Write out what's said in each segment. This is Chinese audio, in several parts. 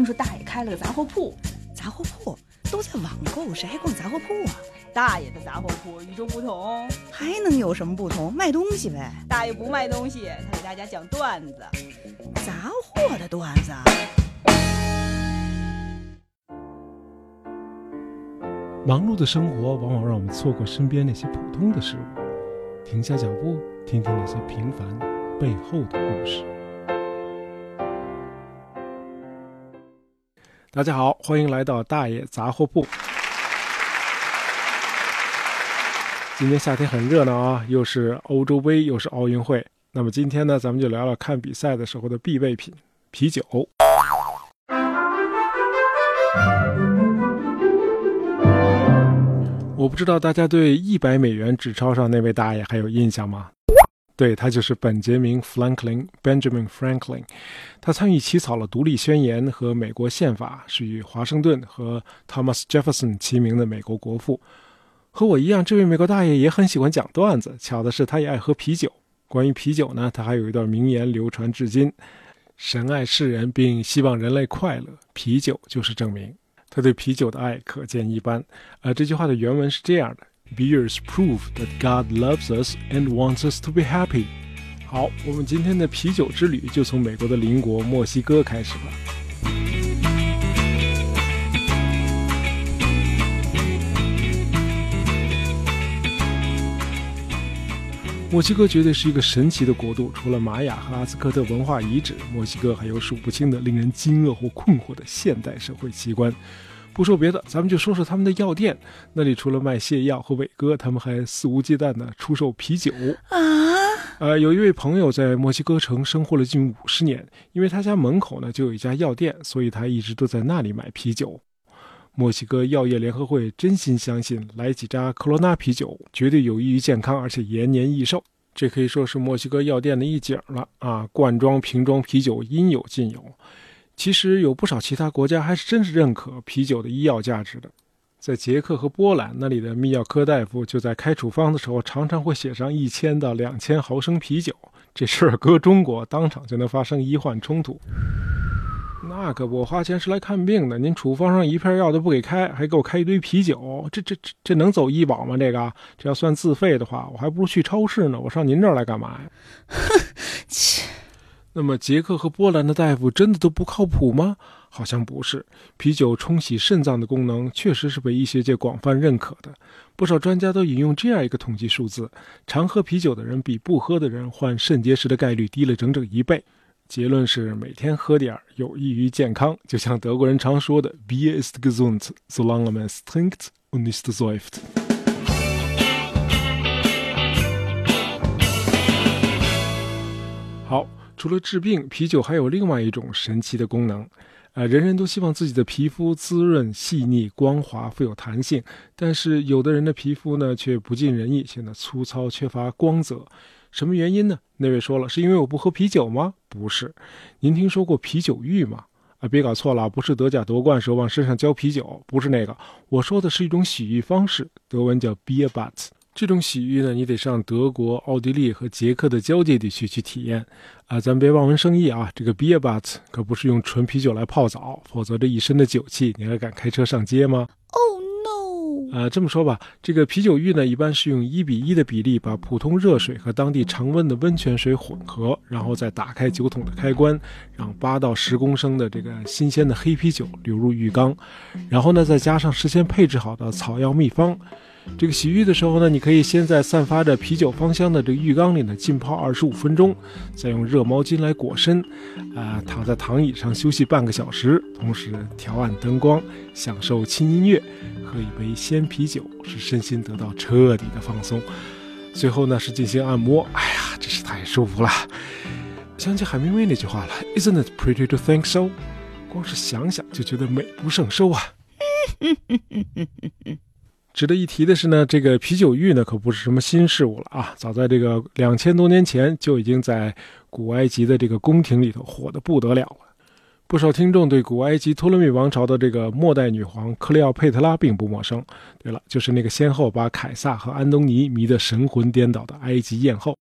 听说大爷开了个杂货铺，杂货铺都在网购，谁还逛杂货铺啊？大爷的杂货铺与众不同，还能有什么不同？卖东西呗。大爷不卖东西，他给大家讲段子，杂货的段子。忙碌的生活往往让我们错过身边那些普通的事物，停下脚步，听听那些平凡背后的故事。大家好，欢迎来到大爷杂货铺。今天夏天很热闹啊，又是欧洲杯，又是奥运会。那么今天呢，咱们就聊聊看比赛的时候的必备品——啤酒。我不知道大家对一百美元纸钞上那位大爷还有印象吗？对他就是本杰明·富兰克林 （Benjamin Franklin），他参与起草了《独立宣言》和美国宪法，是与华盛顿和 Thomas Jefferson 齐名的美国国父。和我一样，这位美国大爷也很喜欢讲段子。巧的是，他也爱喝啤酒。关于啤酒呢，他还有一段名言流传至今：“神爱世人，并希望人类快乐，啤酒就是证明。”他对啤酒的爱可见一斑。呃，这句话的原文是这样的：“Beers prove that God loves us and wants us to be happy。”好，我们今天的啤酒之旅就从美国的邻国墨西哥开始了。墨西哥绝对是一个神奇的国度，除了玛雅和阿兹克特文化遗址，墨西哥还有数不清的令人惊愕或困惑的现代社会奇观。不说别的，咱们就说说他们的药店。那里除了卖泻药和伟哥，他们还肆无忌惮的出售啤酒啊！呃，有一位朋友在墨西哥城生活了近五十年，因为他家门口呢就有一家药店，所以他一直都在那里买啤酒。墨西哥药业联合会真心相信，来几扎科罗娜啤酒绝对有益于健康，而且延年益寿。这可以说是墨西哥药店的一景了啊！罐装、瓶装啤酒应有尽有。其实有不少其他国家还是真是认可啤酒的医药价值的。在捷克和波兰，那里的泌尿科大夫就在开处方的时候，常常会写上一千到两千毫升啤酒。这事儿搁中国，当场就能发生医患冲突。那可不，花钱是来看病的。您处方上一片药都不给开，还给我开一堆啤酒，这这这这能走医保吗？这个这要算自费的话，我还不如去超市呢。我上您这儿来干嘛呀？哼，切。那么捷克和波兰的大夫真的都不靠谱吗？好像不是。啤酒冲洗肾脏的功能确实是被医学界广泛认可的。不少专家都引用这样一个统计数字：常喝啤酒的人比不喝的人患肾结石的概率低了整整一倍。结论是每天喝点儿有益于健康，就像德国人常说的 “Bier ist gesund, solange man es trinkt und nicht säuft”。除了治病，啤酒还有另外一种神奇的功能。呃，人人都希望自己的皮肤滋润、细腻、光滑、富有弹性，但是有的人的皮肤呢却不尽人意，显得粗糙、缺乏光泽。什么原因呢？那位说了，是因为我不喝啤酒吗？不是，您听说过啤酒浴吗？啊，别搞错了，不是德甲夺冠时候往身上浇啤酒，不是那个。我说的是一种洗浴方式，德文叫 Bierbad。这种洗浴呢，你得上德国、奥地利和捷克的交界地区去体验。啊，咱别望文生义啊，这个 beer bat 可不是用纯啤酒来泡澡，否则这一身的酒气，你还敢开车上街吗？哦 no，呃，这么说吧，这个啤酒浴呢，一般是用一比一的比例把普通热水和当地常温的温泉水混合，然后再打开酒桶的开关，让八到十公升的这个新鲜的黑啤酒流入浴缸，然后呢，再加上事先配置好的草药秘方。这个洗浴的时候呢，你可以先在散发着啤酒芳香的这个浴缸里呢浸泡二十五分钟，再用热毛巾来裹身，啊，躺在躺椅上休息半个小时，同时调暗灯光，享受轻音乐，喝一杯鲜啤酒，使身心得到彻底的放松。最后呢是进行按摩，哎呀，真是太舒服了。想起海明威那句话了，Isn't it pretty to think so？光是想想就觉得美不胜收啊。值得一提的是呢，这个啤酒浴呢可不是什么新事物了啊！早在这个两千多年前就已经在古埃及的这个宫廷里头火得不得了了。不少听众对古埃及托勒密王朝的这个末代女皇克利奥佩特拉并不陌生。对了，就是那个先后把凯撒和安东尼迷得神魂颠倒的埃及艳后。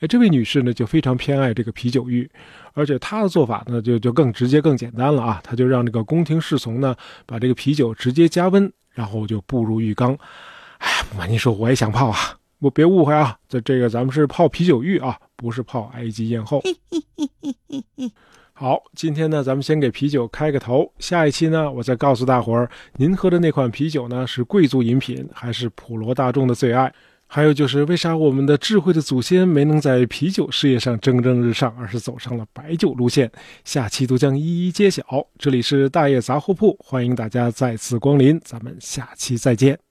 哎，这位女士呢就非常偏爱这个啤酒浴，而且她的做法呢就就更直接、更简单了啊，她就让这个宫廷侍从呢把这个啤酒直接加温，然后就步入浴缸。哎，不瞒您说，我也想泡啊，我别误会啊，这这个咱们是泡啤酒浴啊，不是泡埃及艳后。好，今天呢，咱们先给啤酒开个头。下一期呢，我再告诉大伙儿，您喝的那款啤酒呢，是贵族饮品还是普罗大众的最爱？还有就是，为啥我们的智慧的祖先没能在啤酒事业上蒸蒸日上，而是走上了白酒路线？下期都将一一揭晓。这里是大业杂货铺，欢迎大家再次光临，咱们下期再见。